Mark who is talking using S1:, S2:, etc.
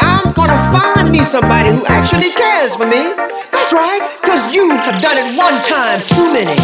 S1: I'm gonna find me somebody who actually cares for me. That's right, cause you have done it one time too many.